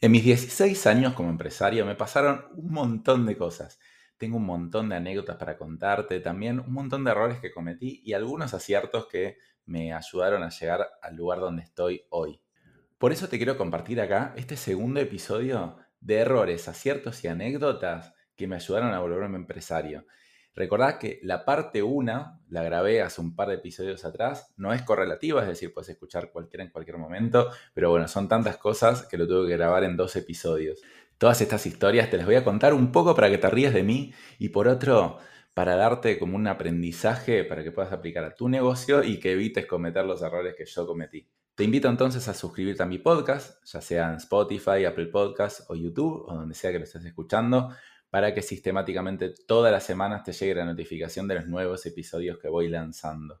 En mis 16 años como empresario me pasaron un montón de cosas. Tengo un montón de anécdotas para contarte, también un montón de errores que cometí y algunos aciertos que me ayudaron a llegar al lugar donde estoy hoy. Por eso te quiero compartir acá este segundo episodio de errores, aciertos y anécdotas que me ayudaron a volverme empresario. Recordad que la parte 1 la grabé hace un par de episodios atrás, no es correlativa, es decir, puedes escuchar cualquiera en cualquier momento, pero bueno, son tantas cosas que lo tuve que grabar en dos episodios. Todas estas historias te las voy a contar un poco para que te rías de mí y por otro, para darte como un aprendizaje para que puedas aplicar a tu negocio y que evites cometer los errores que yo cometí. Te invito entonces a suscribirte a mi podcast, ya sea en Spotify, Apple Podcasts o YouTube o donde sea que lo estés escuchando para que sistemáticamente todas las semanas te llegue la notificación de los nuevos episodios que voy lanzando.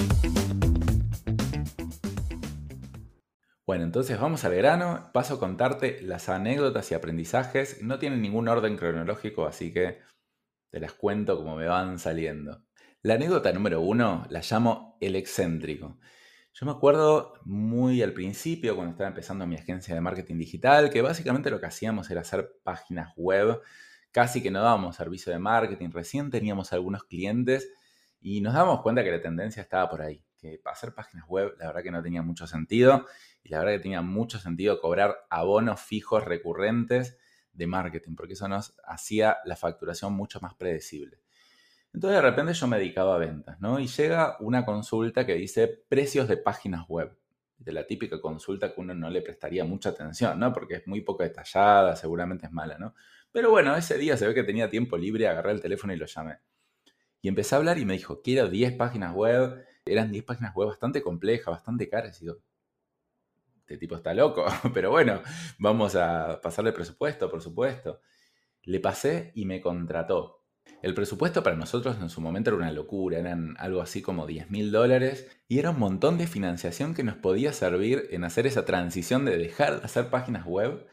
Bueno, entonces vamos al grano, paso a contarte las anécdotas y aprendizajes, no tienen ningún orden cronológico, así que te las cuento como me van saliendo. La anécdota número uno la llamo el excéntrico. Yo me acuerdo muy al principio, cuando estaba empezando mi agencia de marketing digital, que básicamente lo que hacíamos era hacer páginas web, casi que no dábamos servicio de marketing, recién teníamos algunos clientes y nos dábamos cuenta que la tendencia estaba por ahí, que hacer páginas web la verdad que no tenía mucho sentido y la verdad que tenía mucho sentido cobrar abonos fijos recurrentes de marketing, porque eso nos hacía la facturación mucho más predecible. Entonces de repente yo me dedicaba a ventas, ¿no? Y llega una consulta que dice precios de páginas web. De la típica consulta que uno no le prestaría mucha atención, ¿no? Porque es muy poco detallada, seguramente es mala, ¿no? Pero bueno, ese día se ve que tenía tiempo libre, agarré el teléfono y lo llamé. Y empecé a hablar y me dijo, quiero 10 páginas web. Eran 10 páginas web bastante complejas, bastante caras. Y digo, este tipo está loco. Pero bueno, vamos a pasarle presupuesto, por supuesto. Le pasé y me contrató. El presupuesto para nosotros en su momento era una locura, eran algo así como 10 mil dólares y era un montón de financiación que nos podía servir en hacer esa transición de dejar de hacer páginas web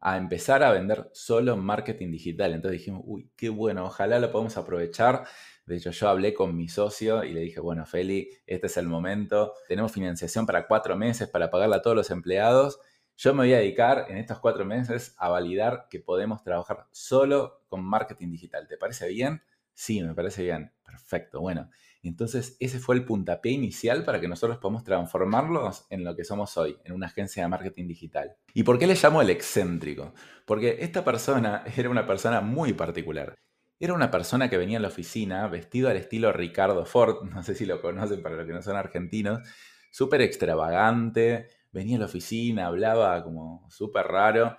a empezar a vender solo marketing digital. Entonces dijimos, uy, qué bueno, ojalá lo podamos aprovechar. De hecho, yo hablé con mi socio y le dije, bueno, Feli, este es el momento. Tenemos financiación para cuatro meses para pagarle a todos los empleados yo me voy a dedicar en estos cuatro meses a validar que podemos trabajar solo con marketing digital. ¿Te parece bien? Sí, me parece bien. Perfecto. Bueno, entonces ese fue el puntapié inicial para que nosotros podamos transformarlos en lo que somos hoy, en una agencia de marketing digital. ¿Y por qué le llamo el excéntrico? Porque esta persona era una persona muy particular. Era una persona que venía a la oficina vestido al estilo Ricardo Ford, no sé si lo conocen para los que no son argentinos, súper extravagante, venía a la oficina, hablaba como súper raro.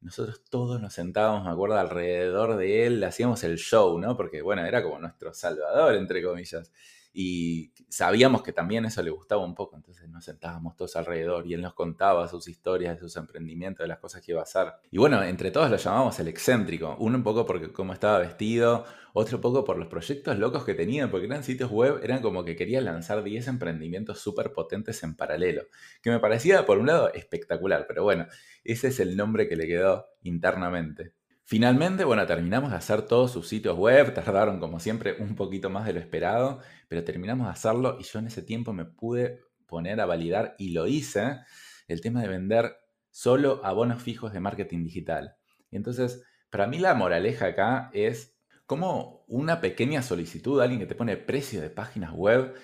Nosotros todos nos sentábamos, me acuerdo, alrededor de él, hacíamos el show, ¿no? Porque, bueno, era como nuestro salvador, entre comillas y sabíamos que también eso le gustaba un poco, entonces nos sentábamos todos alrededor y él nos contaba sus historias, de sus emprendimientos, de las cosas que iba a hacer. Y bueno, entre todos lo llamamos el excéntrico, uno un poco porque cómo estaba vestido, otro poco por los proyectos locos que tenía, porque eran sitios web, eran como que quería lanzar 10 emprendimientos súper potentes en paralelo, que me parecía por un lado espectacular, pero bueno, ese es el nombre que le quedó internamente. Finalmente, bueno, terminamos de hacer todos sus sitios web, tardaron como siempre un poquito más de lo esperado, pero terminamos de hacerlo y yo en ese tiempo me pude poner a validar y lo hice, el tema de vender solo abonos fijos de marketing digital. Y entonces, para mí la moraleja acá es cómo una pequeña solicitud, alguien que te pone precio de páginas web,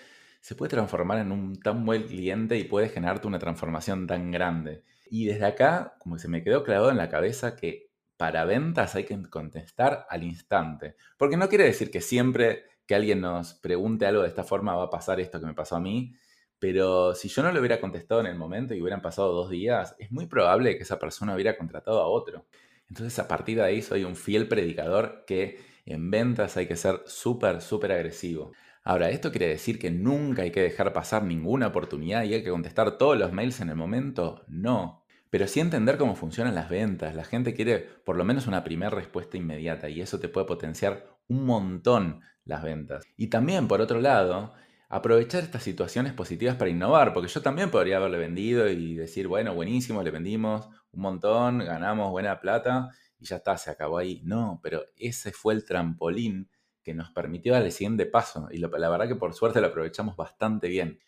se puede transformar en un tan buen cliente y puede generarte una transformación tan grande. Y desde acá, como se me quedó clavado en la cabeza que para ventas hay que contestar al instante. Porque no quiere decir que siempre que alguien nos pregunte algo de esta forma va a pasar esto que me pasó a mí. Pero si yo no lo hubiera contestado en el momento y hubieran pasado dos días, es muy probable que esa persona hubiera contratado a otro. Entonces a partir de ahí soy un fiel predicador que en ventas hay que ser súper, súper agresivo. Ahora, ¿esto quiere decir que nunca hay que dejar pasar ninguna oportunidad y hay que contestar todos los mails en el momento? No. Pero sí entender cómo funcionan las ventas. La gente quiere por lo menos una primera respuesta inmediata y eso te puede potenciar un montón las ventas. Y también, por otro lado, aprovechar estas situaciones positivas para innovar, porque yo también podría haberle vendido y decir, bueno, buenísimo, le vendimos un montón, ganamos buena plata y ya está, se acabó ahí. No, pero ese fue el trampolín que nos permitió dar el siguiente paso y la verdad que por suerte lo aprovechamos bastante bien.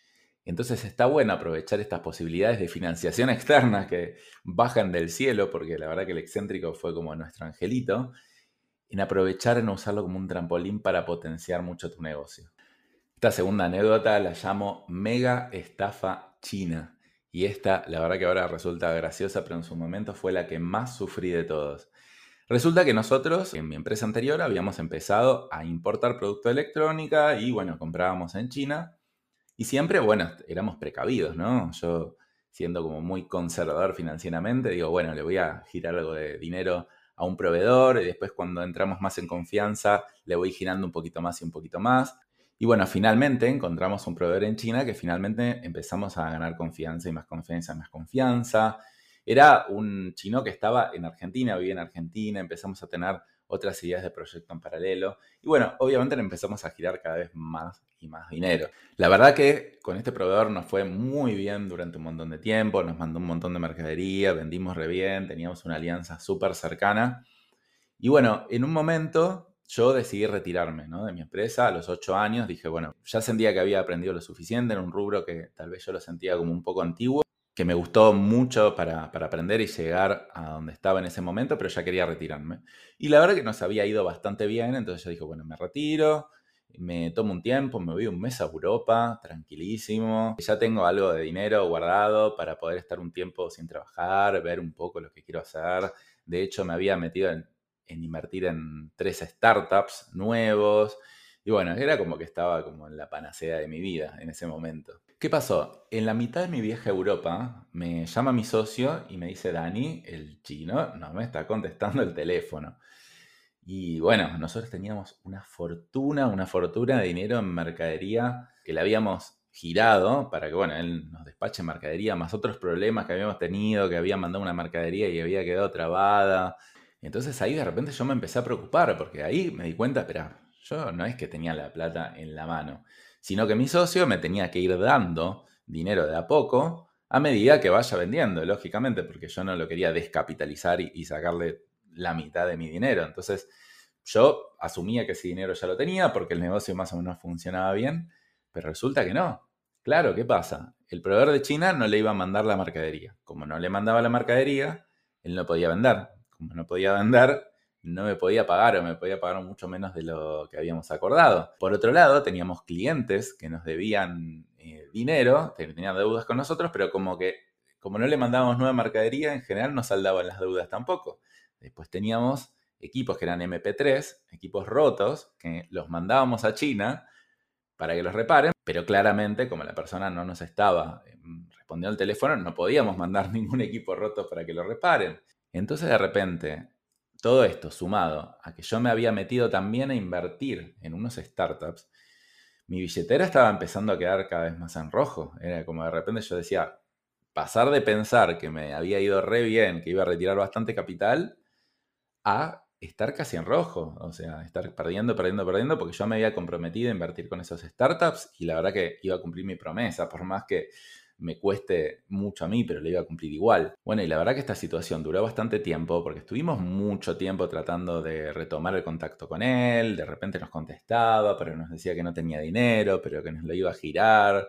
Entonces está bueno aprovechar estas posibilidades de financiación externa que bajan del cielo, porque la verdad que el excéntrico fue como nuestro angelito, en aprovechar en usarlo como un trampolín para potenciar mucho tu negocio. Esta segunda anécdota la llamo mega estafa china. Y esta, la verdad que ahora resulta graciosa, pero en su momento fue la que más sufrí de todos. Resulta que nosotros, en mi empresa anterior, habíamos empezado a importar producto de electrónica y bueno, comprábamos en China. Y siempre, bueno, éramos precavidos, ¿no? Yo, siendo como muy conservador financieramente, digo, bueno, le voy a girar algo de dinero a un proveedor y después cuando entramos más en confianza, le voy girando un poquito más y un poquito más. Y bueno, finalmente encontramos un proveedor en China que finalmente empezamos a ganar confianza y más confianza, más confianza. Era un chino que estaba en Argentina, vivía en Argentina, empezamos a tener otras ideas de proyecto en paralelo. Y bueno, obviamente empezamos a girar cada vez más y más dinero. La verdad que con este proveedor nos fue muy bien durante un montón de tiempo, nos mandó un montón de mercadería, vendimos re bien, teníamos una alianza súper cercana. Y bueno, en un momento yo decidí retirarme de mi empresa a los ocho años. Dije, bueno, ya sentía que había aprendido lo suficiente en un rubro que tal vez yo lo sentía como un poco antiguo, que me gustó mucho para, aprender y llegar a donde estaba en ese momento, pero ya quería retirarme. Y la verdad que nos había ido bastante bien, entonces yo dije, bueno, me retiro, me tomo un tiempo, me voy un mes a Europa, tranquilísimo. Ya tengo algo de dinero guardado para poder estar un tiempo sin trabajar, ver un poco lo que quiero hacer. De hecho, me había metido en en invertir en tres startups nuevos. Y bueno, era como que estaba como en la panacea de mi vida en ese momento. ¿Qué pasó? En la mitad de mi viaje a Europa me llama mi socio y me dice, Dani, el chino no me está contestando el teléfono. Y bueno, nosotros teníamos una fortuna, una fortuna de dinero en mercadería que le habíamos girado para que, bueno, él nos despache mercadería, más otros problemas que habíamos tenido, que había mandado una mercadería y había quedado trabada. Entonces ahí de repente yo me empecé a preocupar, porque ahí me di cuenta, espera, yo no es que tenía la plata en la mano, sino que mi socio me tenía que ir dando dinero de a poco a medida que vaya vendiendo, lógicamente, porque yo no lo quería descapitalizar y, sacarle la mitad de mi dinero. Entonces yo asumía que ese dinero ya lo tenía porque el negocio más o menos funcionaba bien, pero resulta que no. Claro, ¿qué pasa? El proveedor de China no le iba a mandar la mercadería. Como no le mandaba la mercadería, él no podía vender como no podía vender, no me podía pagar o me podía pagar mucho menos de lo que habíamos acordado. Por otro lado, teníamos clientes que nos debían eh, dinero, tenían deudas con nosotros, pero como que como no le mandábamos nueva mercadería, en general no saldaban las deudas tampoco. Después teníamos equipos que eran MP3, equipos rotos, que los mandábamos a China para que los reparen, pero claramente como la persona no nos estaba em, respondiendo al teléfono, no podíamos mandar ningún equipo roto para que lo reparen. Entonces de repente, todo esto sumado a que yo me había metido también a invertir en unos startups, mi billetera estaba empezando a quedar cada vez más en rojo. Era como de repente yo decía, pasar de pensar que me había ido re bien, que iba a retirar bastante capital, a estar casi en rojo. O sea, estar perdiendo, perdiendo, perdiendo, porque yo me había comprometido a invertir con esos startups y la verdad que iba a cumplir mi promesa, por más que me cueste mucho a mí, pero le iba a cumplir igual. Bueno, y la verdad que esta situación duró bastante tiempo porque estuvimos mucho tiempo tratando de retomar el contacto con él, de repente nos contestaba, pero nos decía que no tenía dinero, pero que nos lo iba a girar.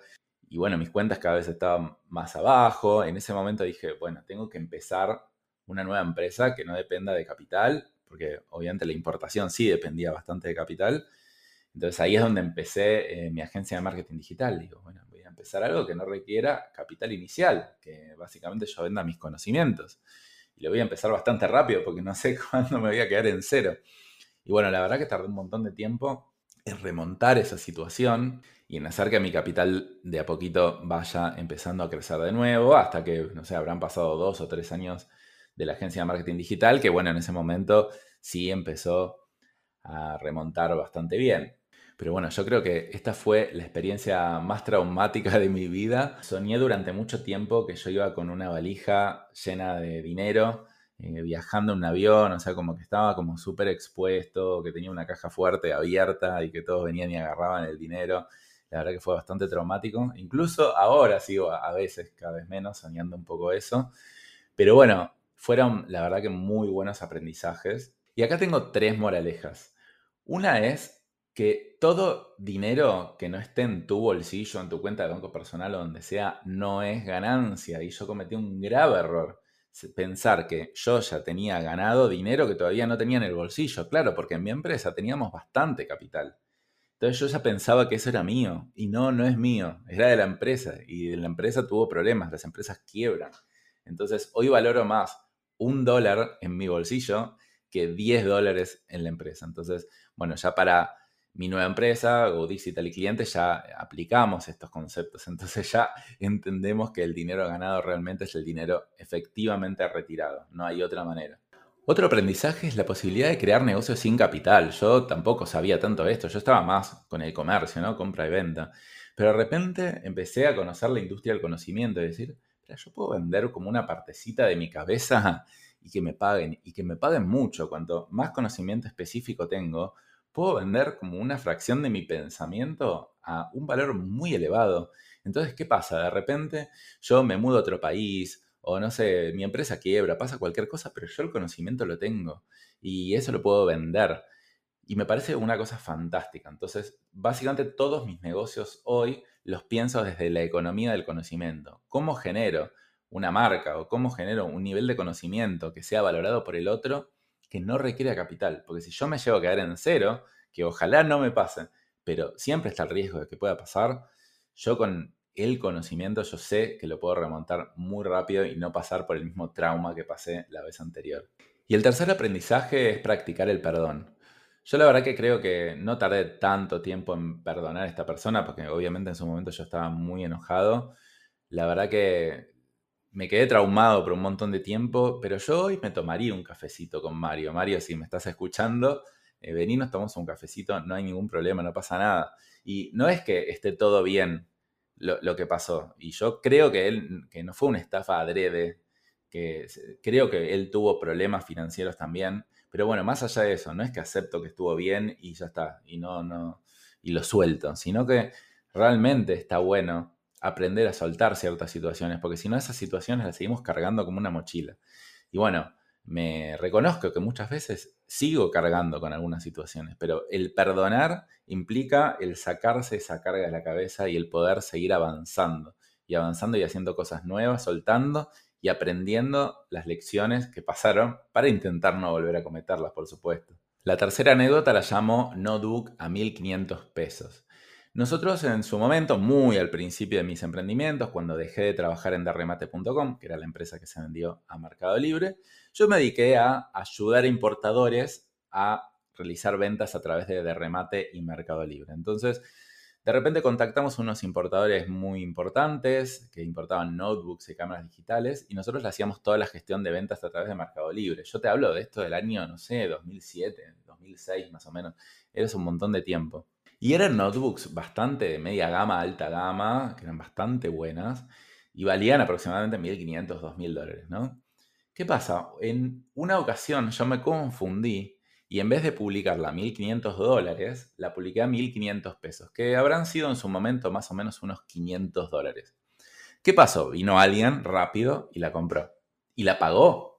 Y bueno, mis cuentas cada vez estaban más abajo. En ese momento dije, bueno, tengo que empezar una nueva empresa que no dependa de capital, porque obviamente la importación sí dependía bastante de capital. Entonces ahí es donde empecé eh, mi agencia de marketing digital. Digo, bueno, empezar algo que no requiera capital inicial, que básicamente yo venda mis conocimientos. Y lo voy a empezar bastante rápido porque no sé cuándo me voy a quedar en cero. Y bueno, la verdad que tardé un montón de tiempo en remontar esa situación y en hacer que mi capital de a poquito vaya empezando a crecer de nuevo hasta que, no sé, habrán pasado dos o tres años de la agencia de marketing digital, que bueno, en ese momento sí empezó a remontar bastante bien. Pero bueno, yo creo que esta fue la experiencia más traumática de mi vida. Soñé durante mucho tiempo que yo iba con una valija llena de dinero, eh, viajando en un avión, o sea, como que estaba como súper expuesto, que tenía una caja fuerte abierta y que todos venían y agarraban el dinero. La verdad que fue bastante traumático. Incluso ahora sigo a veces, cada vez menos, soñando un poco eso. Pero bueno, fueron la verdad que muy buenos aprendizajes. Y acá tengo tres moralejas. Una es que todo dinero que no esté en tu bolsillo, en tu cuenta de banco personal o donde sea, no es ganancia. Y yo cometí un grave error. Pensar que yo ya tenía ganado dinero que todavía no tenía en el bolsillo. Claro, porque en mi empresa teníamos bastante capital. Entonces yo ya pensaba que eso era mío. Y no, no es mío. Era de la empresa. Y la empresa tuvo problemas. Las empresas quiebran. Entonces hoy valoro más un dólar en mi bolsillo que 10 dólares en la empresa. Entonces, bueno, ya para mi nueva empresa, Go Digital y Clientes, ya aplicamos estos conceptos. Entonces ya entendemos que el dinero ganado realmente es el dinero efectivamente retirado. No hay otra manera. Otro aprendizaje es la posibilidad de crear negocios sin capital. Yo tampoco sabía tanto esto. Yo estaba más con el comercio, ¿no? Compra y venta. Pero de repente empecé a conocer la industria del conocimiento y decir, yo puedo vender como una partecita de mi cabeza y que me paguen, y que me paguen mucho. Cuanto más conocimiento específico tengo, puedo vender como una fracción de mi pensamiento a un valor muy elevado. Entonces, ¿qué pasa? De repente yo me mudo a otro país o no sé, mi empresa quiebra, pasa cualquier cosa, pero yo el conocimiento lo tengo y eso lo puedo vender. Y me parece una cosa fantástica. Entonces, básicamente todos mis negocios hoy los pienso desde la economía del conocimiento. ¿Cómo genero una marca o cómo genero un nivel de conocimiento que sea valorado por el otro que no requiere capital. Porque si yo me llevo a quedar en cero, que ojalá no me pase, pero siempre está el riesgo de que pueda pasar, yo con el conocimiento yo sé que lo puedo remontar muy rápido y no pasar por el mismo trauma que pasé la vez anterior. Y el tercer aprendizaje es practicar el perdón. Yo la verdad que creo que no tardé tanto tiempo en perdonar a esta persona, porque obviamente en su momento yo estaba muy enojado. La verdad que me quedé traumado por un montón de tiempo, pero yo hoy me tomaría un cafecito con Mario. Mario, si me estás escuchando, eh, vení, nos tomamos un cafecito, no hay ningún problema, no pasa nada. Y no es que esté todo bien lo, que pasó. Y yo creo que él, que no fue una estafa adrede, que creo que él tuvo problemas financieros también. Pero bueno, más allá de eso, no es que acepto que estuvo bien y ya está, y no, no, y lo suelto, sino que realmente está bueno aprender a soltar ciertas situaciones, porque si no esas situaciones las seguimos cargando como una mochila. Y bueno, me reconozco que muchas veces sigo cargando con algunas situaciones, pero el perdonar implica el sacarse esa carga de la cabeza y el poder seguir avanzando y avanzando y haciendo cosas nuevas, soltando y aprendiendo las lecciones que pasaron para intentar no volver a cometerlas, por supuesto. La tercera anécdota la llamo No Duke a 1500 pesos. Nosotros en su momento, muy al principio de mis emprendimientos, cuando dejé de trabajar en derremate.com, que era la empresa que se vendió a Mercado Libre, yo me dediqué a ayudar a importadores a realizar ventas a través de Derremate y Mercado Libre. Entonces, de repente contactamos unos importadores muy importantes que importaban notebooks y cámaras digitales y nosotros le hacíamos toda la gestión de ventas a través de Mercado Libre. Yo te hablo de esto del año, no sé, 2007, 2006 más o menos. Era un montón de tiempo. Y eran notebooks bastante de media gama, alta gama, que eran bastante buenas y valían aproximadamente 1.500, 2.000 dólares, ¿no? ¿Qué pasa? En una ocasión yo me confundí y en vez de publicarla a 1.500 dólares, la publiqué a 1.500 pesos, que habrán sido en su momento más o menos unos 500 dólares. ¿Qué pasó? Vino alguien rápido y la compró. Y la pagó.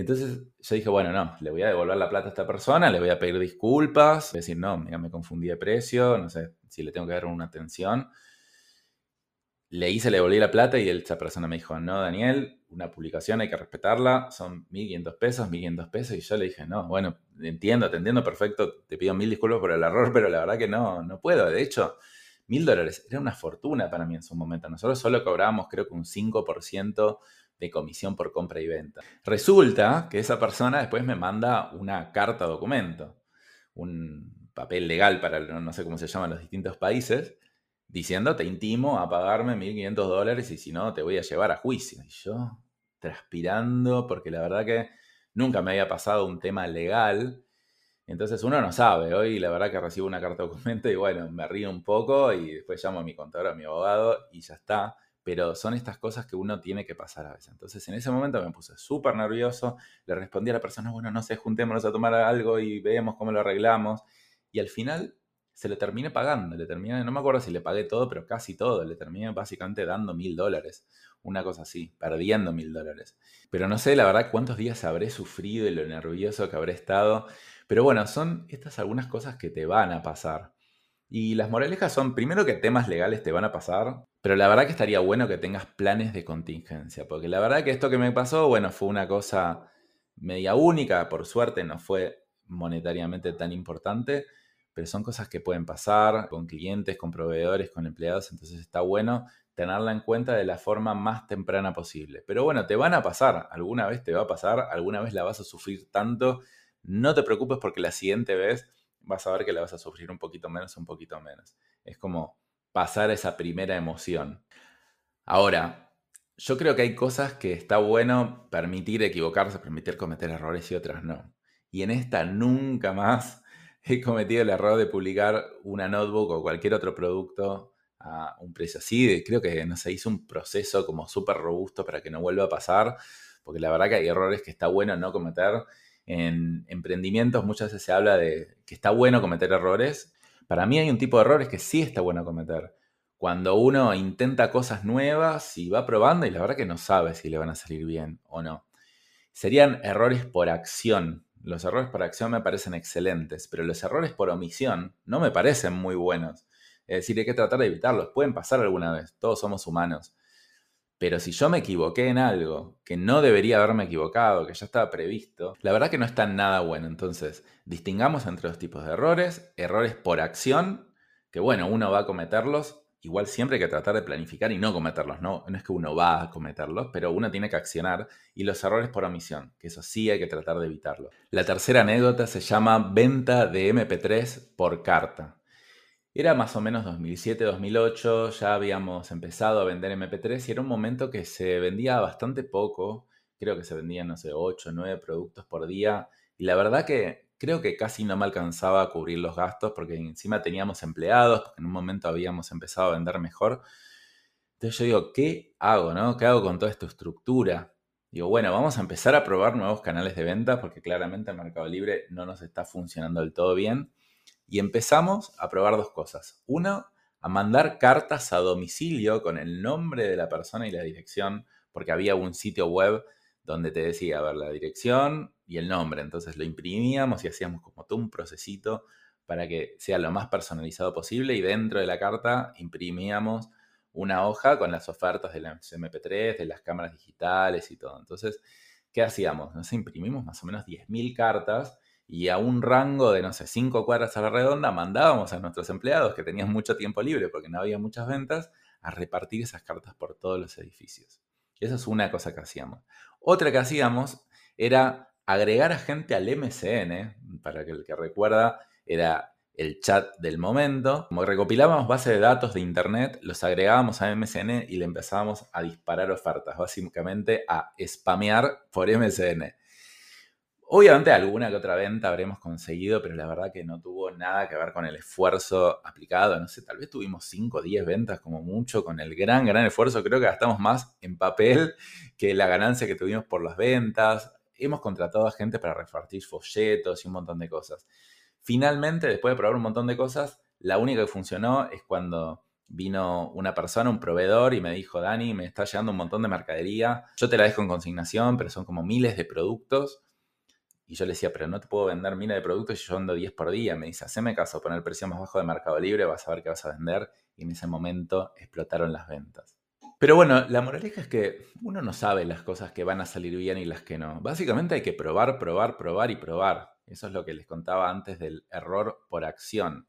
Entonces yo dije, bueno, no, le voy a devolver la plata a esta persona, le voy a pedir disculpas, decir, no, mira, me confundí de precio, no sé si le tengo que dar una atención. Le hice, le devolví la plata y esa persona me dijo, no, Daniel, una publicación hay que respetarla, son 1.500 pesos, 1.500 pesos. Y yo le dije, no, bueno, entiendo, te entiendo perfecto, te pido mil disculpas por el error, pero la verdad que no, no puedo. De hecho, mil dólares era una fortuna para mí en su momento. Nosotros solo cobrábamos creo que un 5% de comisión por compra y venta. Resulta que esa persona después me manda una carta documento, un papel legal para no sé cómo se llaman los distintos países, diciendo te intimo a pagarme 1.500 dólares y si no te voy a llevar a juicio. Y yo transpirando porque la verdad que nunca me había pasado un tema legal Entonces uno no sabe. Hoy la verdad que recibo una carta documento y bueno, me río un poco y después llamo a mi contador, a mi abogado y ya está. Pero son estas cosas que uno tiene que pasar a veces. Entonces en ese momento me puse súper nervioso. Le respondí a la persona, bueno, no sé, juntémonos a tomar algo y veamos cómo lo arreglamos. Y al final se le terminé pagando. Le terminé, no me acuerdo si le pagué todo, pero casi todo. Le terminé básicamente dando mil dólares. Una cosa así, perdiendo mil dólares. Pero no sé, la verdad, cuántos días habré sufrido y lo nervioso que habré estado. Pero bueno, son estas algunas cosas que te van a pasar. Y las moralejas son, primero que temas legales te van a pasar, pero la verdad que estaría bueno que tengas planes de contingencia, porque la verdad que esto que me pasó, bueno, fue una cosa media única, por suerte no fue monetariamente tan importante, pero son cosas que pueden pasar con clientes, con proveedores, con empleados, entonces está bueno tenerla en cuenta de la forma más temprana posible. Pero bueno, te van a pasar, alguna vez te va a pasar, alguna vez la vas a sufrir tanto no te preocupes porque la siguiente vez vas a ver que la vas a sufrir un poquito menos, un poquito menos. Es como pasar esa primera emoción. Ahora, yo creo que hay cosas que está bueno permitir equivocarse, permitir cometer errores y otras no. Y en esta nunca más he cometido el error de publicar una notebook o cualquier otro producto a un precio así. Creo que no se hizo un proceso como súper robusto para que no vuelva a pasar, porque la verdad que hay errores que está bueno no cometer en emprendimientos muchas veces se habla de que está bueno cometer errores. Para mí hay un tipo de errores que sí está bueno cometer. Cuando uno intenta cosas nuevas y va probando y la verdad que no sabe si le van a salir bien o no. Serían errores por acción. Los errores por acción me parecen excelentes, pero los errores por omisión no me parecen muy buenos. Es decir, hay que tratar de evitarlos. Pueden pasar alguna vez, todos somos humanos. Pero si yo me equivoqué en algo que no debería haberme equivocado, que ya estaba previsto, la verdad que no está nada bueno. Entonces, distingamos entre dos tipos de errores. Errores por acción, que bueno, uno va a cometerlos. Igual siempre hay que tratar de planificar y no cometerlos, ¿no? No es que uno va a cometerlos, pero uno tiene que accionar. Y los errores por omisión, que eso sí hay que tratar de evitarlo. La tercera anécdota se llama venta de MP3 por carta. Era más o menos 2007-2008, ya habíamos empezado a vender MP3 y era un momento que se vendía bastante poco, creo que se vendían, no sé, 8 o 9 productos por día y la verdad que creo que casi no me alcanzaba a cubrir los gastos porque encima teníamos empleados, porque en un momento habíamos empezado a vender mejor. Entonces yo digo, ¿qué hago, no? ¿Qué hago con toda esta estructura? Digo, bueno, vamos a empezar a probar nuevos canales de venta porque claramente el Mercado Libre no nos está funcionando del todo bien. Y empezamos a probar dos cosas. Uno, a mandar cartas a domicilio con el nombre de la persona y la dirección, porque había un sitio web donde te decía, a ver, la dirección y el nombre. Entonces lo imprimíamos y hacíamos como todo un procesito para que sea lo más personalizado posible y dentro de la carta imprimíamos una hoja con las ofertas de la MP3, de las cámaras digitales y todo. Entonces, ¿qué hacíamos? Nos imprimimos más o menos 10.000 cartas y a un rango de, no sé, cinco cuadras a la redonda, mandábamos a nuestros empleados que tenían mucho tiempo libre porque no había muchas ventas, a repartir esas cartas por todos los edificios. Y eso es una cosa que hacíamos. Otra que hacíamos era agregar a gente al MCN, para que el que recuerda, era el chat del momento. Como recopilábamos base de datos de internet, los agregábamos a MCN y le empezábamos a disparar ofertas, básicamente a spamear por MCN. Obviamente alguna que otra venta habremos conseguido, pero la verdad que no tuvo nada que ver con el esfuerzo aplicado. No sé, tal vez tuvimos 5 o 10 ventas como mucho con el gran, gran esfuerzo. Creo que gastamos más en papel que la ganancia que tuvimos por las ventas. Hemos contratado a gente para repartir folletos y un montón de cosas. Finalmente, después de probar un montón de cosas, la única que funcionó es cuando vino una persona, un proveedor, y me dijo, Dani, me está llegando un montón de mercadería. Yo te la dejo en consignación, pero son como miles de productos y yo le decía, pero no te puedo vender miles de productos y yo vendo 10 por día. Me dice, haceme caso, poner el precio más bajo de Mercado Libre, vas a ver qué vas a vender. Y en ese momento explotaron las ventas. Pero bueno, la moraleja es que uno no sabe las cosas que van a salir bien y las que no. Básicamente hay que probar, probar, probar y probar. Eso es lo que les contaba antes del error por acción.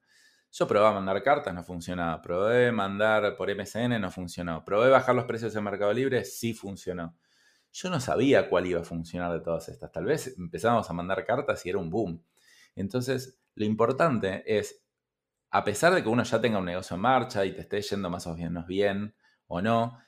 Yo probé mandar cartas, no funcionaba. Probé mandar por MSN, no funcionó. Probé bajar los precios en Mercado Libre, sí funcionó yo no sabía cuál iba a funcionar de todas estas. Tal vez empezábamos a mandar cartas y era un boom. Entonces, lo importante es, a pesar de que uno ya tenga un negocio en marcha y te esté yendo más o menos bien o no,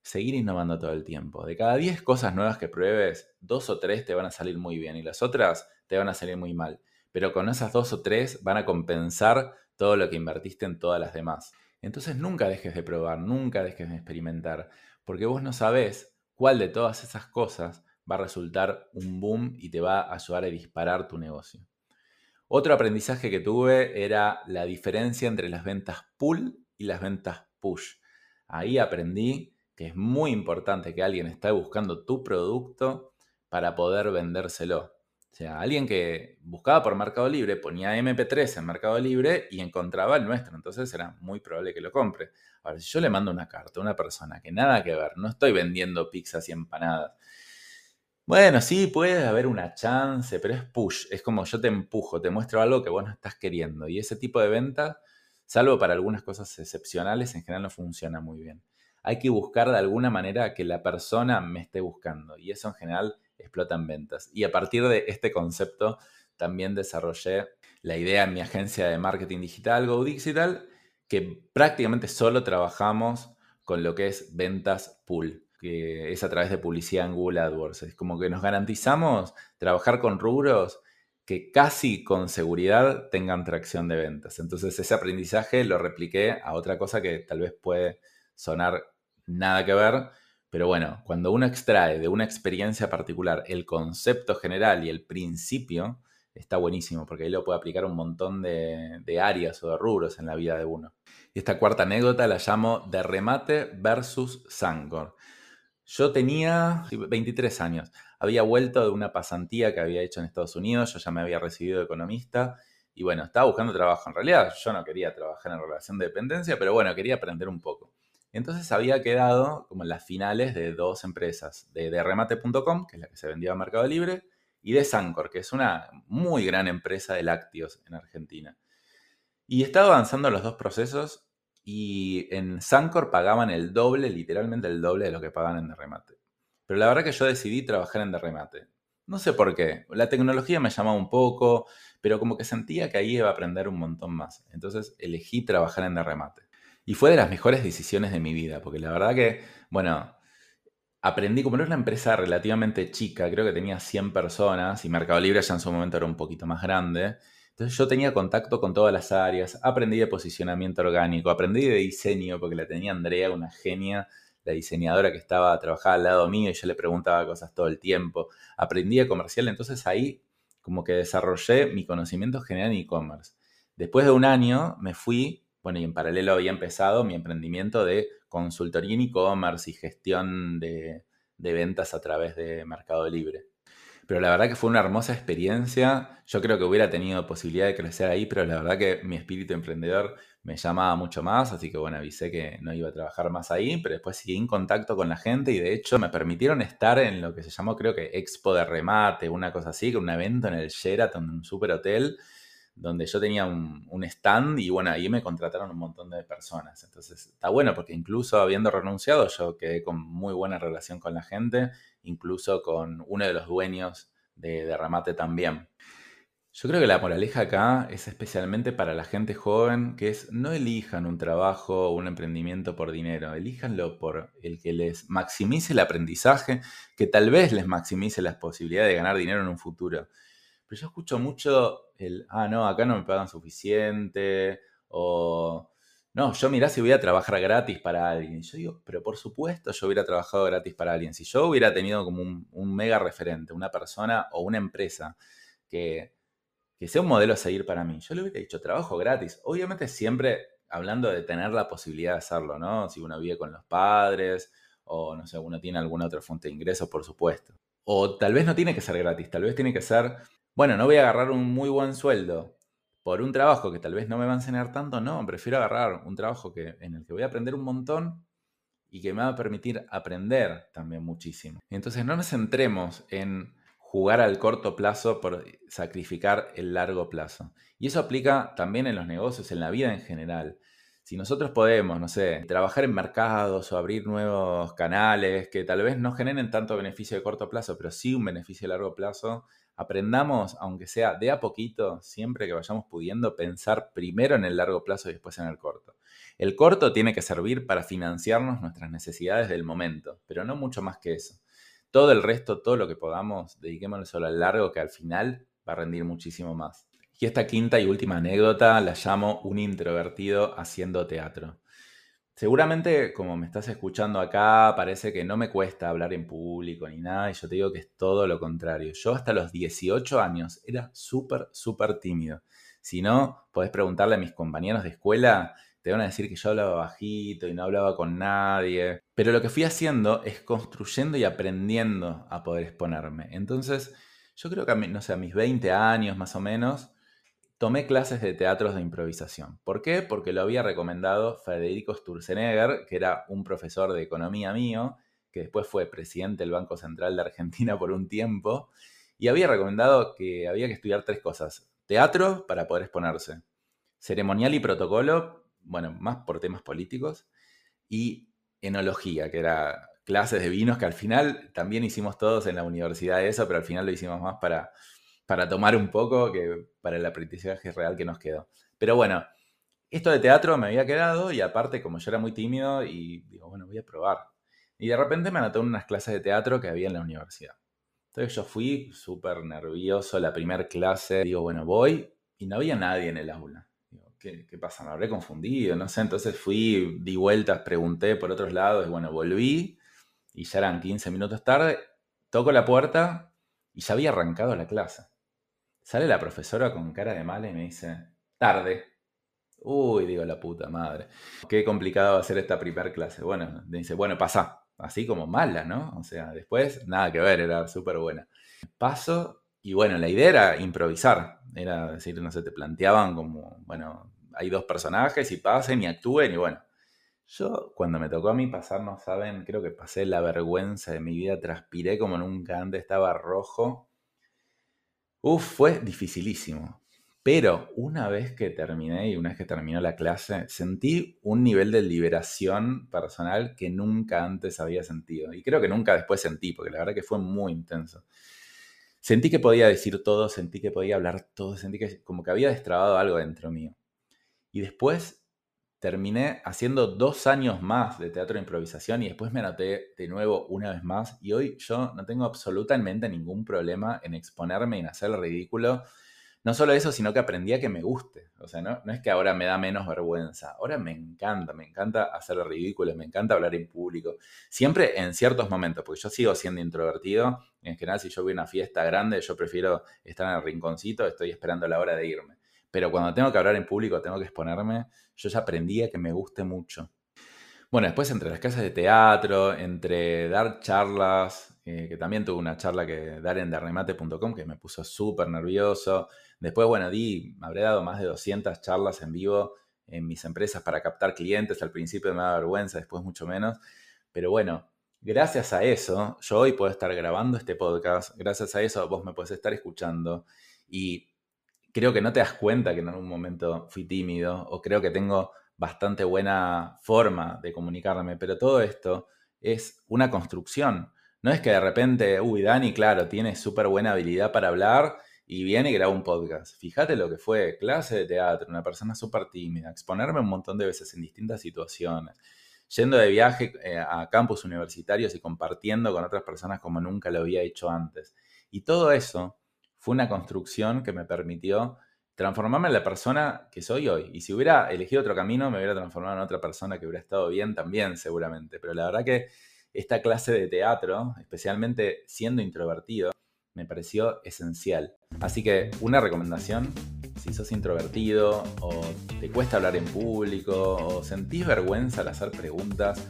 seguir innovando todo el tiempo. De cada 10 cosas nuevas que pruebes, dos o tres te van a salir muy bien y las otras te van a salir muy mal. pero con esas dos o tres van a compensar todo lo que invertiste en todas las demás. Entonces nunca dejes de probar, nunca dejes de experimentar, porque vos no sabés cuál de todas esas cosas va a resultar un boom y te va a ayudar a disparar tu negocio. Otro aprendizaje que tuve era la diferencia entre las ventas pull y las ventas push. Ahí aprendí que es muy importante que alguien esté buscando tu producto para poder vendérselo. Sea, alguien que buscaba por Mercado Libre, ponía MP3 en Mercado Libre y encontraba el nuestro. Entonces era muy probable que lo compre. Ahora, si yo le mando una carta a una persona que nada que ver, no estoy vendiendo pizzas y empanadas. Bueno, sí, puede haber una chance, pero es push. Es como yo te empujo, te muestro algo que vos no estás queriendo. Y ese tipo de venta, salvo para algunas cosas excepcionales, en general no funciona muy bien. Hay que buscar de alguna manera que la persona me esté buscando. Y eso en general explotan ventas. Y a partir de este concepto también desarrollé la idea en mi agencia de marketing digital, Go Digital, que prácticamente solo trabajamos con lo que es ventas pool, que es a través de publicidad en Google AdWords. Es como que nos garantizamos trabajar con rubros que casi con seguridad tengan tracción de ventas. Entonces ese aprendizaje lo repliqué a otra cosa que tal vez puede sonar nada que ver, pero bueno, cuando uno extrae de una experiencia particular el concepto general y el principio, está buenísimo, porque ahí lo puede aplicar un montón de, áreas o de rubros en la vida de uno. Y esta cuarta anécdota la llamo de remate versus Sancor. Yo tenía 23 años, había vuelto de una pasantía que había hecho en Estados Unidos, yo ya me había recibido de economista y bueno, estaba buscando trabajo. En realidad yo no quería trabajar en relación de dependencia, pero bueno, quería aprender un poco. Entonces había quedado como en las finales de dos empresas, de derremate.com, que es la que se vendía a Mercado Libre, y de Sancor, que es una muy gran empresa de lácteos en Argentina. Y estaba avanzando los dos procesos y en Sancor pagaban el doble, literalmente el doble de lo que pagan en Derremate. Pero la verdad que yo decidí trabajar en Derremate. No sé por qué. La tecnología me llamaba un poco, pero como que sentía que ahí iba a aprender un montón más. Entonces elegí trabajar en Derremate. Y fue de las mejores decisiones de mi vida, porque la verdad que, bueno, aprendí, como era una empresa relativamente chica, creo que tenía 100 personas y Mercado Libre ya en su momento era un poquito más grande. Entonces yo tenía contacto con todas las áreas, aprendí de posicionamiento orgánico, aprendí de diseño, porque la tenía Andrea, una genia, la diseñadora que estaba trabajaba al lado mío y yo le preguntaba cosas todo el tiempo. Aprendí de comercial, entonces ahí como que desarrollé mi conocimiento general en e-commerce. Después de un año me fui bueno, y en paralelo había empezado mi emprendimiento de consultoría en e-commerce y gestión de, ventas a través de Mercado Libre. Pero la verdad que fue una hermosa experiencia. Yo creo que hubiera tenido posibilidad de crecer ahí, pero la verdad que mi espíritu emprendedor me llamaba mucho más, así que bueno, avisé que no iba a trabajar más ahí, pero después seguí en contacto con la gente y de hecho me permitieron estar en lo que se llamó creo que Expo de Remate, una cosa así, un evento en el Sheraton, un super hotel, donde yo tenía un, stand y bueno, ahí me contrataron un montón de personas. Entonces está bueno porque incluso habiendo renunciado yo quedé con muy buena relación con la gente, incluso con uno de los dueños de Derramate también. Yo creo que la moraleja acá es especialmente para la gente joven, que es no elijan un trabajo o un emprendimiento por dinero, elíjanlo por el que les maximice el aprendizaje, que tal vez les maximice las posibilidades de ganar dinero en un futuro. Pero yo escucho mucho el, ah, no, acá no me pagan suficiente, o no, yo mirá si voy a trabajar gratis para alguien. Yo digo, pero por supuesto yo hubiera trabajado gratis para alguien. Si yo hubiera tenido como un, mega referente, una persona o una empresa que, que sea un modelo a seguir para mí, yo le hubiera dicho trabajo gratis. Obviamente siempre hablando de tener la posibilidad de hacerlo, ¿no? Si uno vive con los padres o no sé, uno tiene alguna otra fuente de ingresos, por supuesto. O tal vez no tiene que ser gratis, tal vez tiene que ser bueno, no voy a agarrar un muy buen sueldo por un trabajo que tal vez no me va a enseñar tanto, no, prefiero agarrar un trabajo que, en el que voy a aprender un montón y que me va a permitir aprender también muchísimo. Entonces no nos centremos en jugar al corto plazo por sacrificar el largo plazo. Y eso aplica también en los negocios, en la vida en general. Si nosotros podemos, no sé, trabajar en mercados o abrir nuevos canales que tal vez no generen tanto beneficio de corto plazo, pero sí un beneficio de largo plazo, aprendamos, aunque sea de a poquito, siempre que vayamos pudiendo, pensar primero en el largo plazo y después en el corto. El corto tiene que servir para financiarnos nuestras necesidades del momento, pero no mucho más que eso. Todo el resto, todo lo que podamos, dediquémoslo solo al largo, que al final va a rendir muchísimo más. Y esta quinta y última anécdota la llamo un introvertido haciendo teatro. Seguramente, como me estás escuchando acá, parece que no me cuesta hablar en público ni nada, y yo te digo que es todo lo contrario. Yo hasta los 18 años era súper, súper tímido. Si no, podés preguntarle a mis compañeros de escuela, te van a decir que yo hablaba bajito y no hablaba con nadie. Pero lo que fui haciendo es construyendo y aprendiendo a poder exponerme. Entonces, yo creo que, a no sé, a mis 20 años más o menos, tomé clases de teatros de improvisación. ¿Por qué? Porque lo había recomendado Federico Sturzenegger, que era un profesor de economía mío, que después fue presidente del Banco Central de Argentina por un tiempo, y había recomendado que había que estudiar tres cosas. Teatro para poder exponerse, ceremonial y protocolo, bueno, más por temas políticos, y enología, que era clases de vinos, que al final también hicimos todos en la universidad eso, pero al final lo hicimos más para para tomar un poco que para el aprendizaje real que nos quedó. Pero bueno, esto de teatro me había quedado y aparte como yo era muy tímido y digo, bueno, voy a probar. Y de repente me anoté en unas clases de teatro que había en la universidad. Entonces yo fui súper nervioso la primera clase. Digo, bueno, voy y no había nadie en el aula. Digo, ¿qué, ¿qué, pasa? Me habré confundido, no sé. Entonces fui, di vueltas, pregunté por otros lados y bueno, volví y ya eran 15 minutos tarde. Toco la puerta y ya había arrancado la clase. Sale la profesora con cara de mala y me dice, tarde. Uy, digo la puta madre. Qué complicado va a ser esta primera clase. Bueno, dice, bueno, pasa. Así como mala, ¿no? O sea, después nada que ver, era súper buena. Paso y bueno, la idea era improvisar. Era decir, no sé, te planteaban como, bueno, hay dos personajes y pasen y actúen y bueno. Yo cuando me tocó a mí pasar, no saben, creo que pasé la vergüenza de mi vida, transpiré como nunca antes, estaba rojo Uf, fue dificilísimo. Pero una vez que terminé y una vez que terminó la clase, sentí un nivel de liberación personal que nunca antes había sentido. Y creo que nunca después sentí, porque la verdad que fue muy intenso. Sentí que podía decir todo, sentí que podía hablar todo, sentí que como que había destrabado algo dentro mío. Y después terminé haciendo dos años más de teatro de improvisación y después me anoté de nuevo una vez más y hoy yo no tengo absolutamente ningún problema en exponerme y en hacer el ridículo. No solo eso, sino que aprendí a que me guste. O sea, no, no es que ahora me da menos vergüenza, ahora me encanta, me encanta hacer el ridículo, me encanta hablar en público. Siempre en ciertos momentos, porque yo sigo siendo introvertido. En general, si yo voy a una fiesta grande, yo prefiero estar en el rinconcito, estoy esperando la hora de irme pero cuando tengo que hablar en público, tengo que exponerme, yo ya aprendí a que me guste mucho. Bueno, después entre las clases de teatro, entre dar charlas, eh, que también tuve una charla que dar en darremate.com que me puso súper nervioso. Después, bueno, di, habré dado más de 200 charlas en vivo en mis empresas para captar clientes. Al principio me daba vergüenza, después mucho menos. Pero bueno, gracias a eso, yo hoy puedo estar grabando este podcast. Gracias a eso, vos me podés estar escuchando. Y creo que no te das cuenta que en algún momento fui tímido o creo que tengo bastante buena forma de comunicarme, pero todo esto es una construcción. No es que de repente, uy, Dani, claro, tiene súper buena habilidad para hablar y viene y graba un podcast. Fíjate lo que fue clase de teatro, una persona súper tímida, exponerme un montón de veces en distintas situaciones, yendo de viaje eh, a campus universitarios y compartiendo con otras personas como nunca lo había hecho antes. Y todo eso fue una construcción que me permitió transformarme en la persona que soy hoy. Y si hubiera elegido otro camino, me hubiera transformado en otra persona que hubiera estado bien también, seguramente. Pero la verdad que esta clase de teatro, especialmente siendo introvertido, me pareció esencial. Así que una recomendación, si sos introvertido o te cuesta hablar en público o sentís vergüenza al hacer preguntas,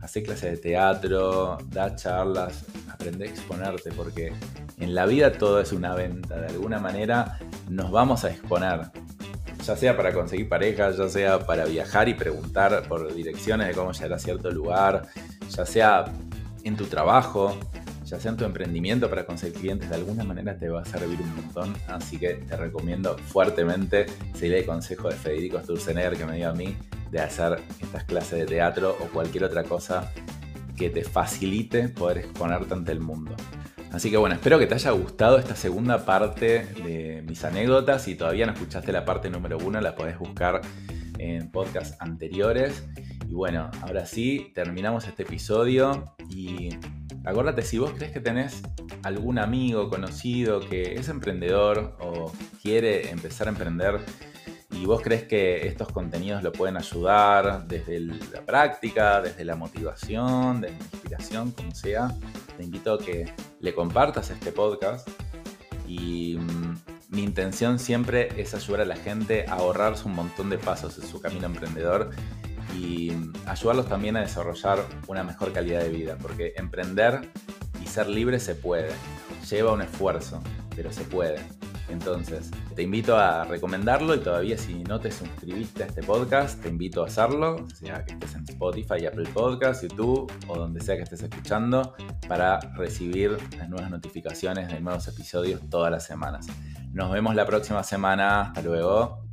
hacé clases de teatro, da charlas, aprende a exponerte porque en la vida todo es una venta, de alguna manera nos vamos a exponer, ya sea para conseguir pareja, ya sea para viajar y preguntar por direcciones de cómo llegar a cierto lugar, ya sea en tu trabajo, ya sea en tu emprendimiento para conseguir clientes, de alguna manera te va a servir un montón. Así que te recomiendo fuertemente seguir el consejo de Federico Sturzenegger que me dio a mí de hacer estas clases de teatro o cualquier otra cosa que te facilite poder exponerte ante el mundo. Así que bueno, espero que te haya gustado esta segunda parte de mis anécdotas. Si todavía no escuchaste la parte número uno, la podés buscar en podcasts anteriores. Y bueno, ahora sí, terminamos este episodio y Acuérdate, si vos crees que tenés algún amigo conocido que es emprendedor o quiere empezar a emprender y vos crees que estos contenidos lo pueden ayudar desde la práctica, desde la motivación, desde la inspiración, como sea, te invito a que le compartas este podcast y mm, mi intención siempre es ayudar a la gente a ahorrarse un montón de pasos en su camino emprendedor y mm, ayudarlos también a desarrollar una mejor calidad de vida, porque emprender y ser libre se puede, lleva un esfuerzo, pero se puede. Entonces, te invito a recomendarlo y todavía si no te suscribiste a este podcast, te invito a hacerlo, sea que estés en Spotify, Apple Podcasts, YouTube o donde sea que estés escuchando, para recibir las nuevas notificaciones de nuevos episodios todas las semanas. Nos vemos la próxima semana. Hasta luego.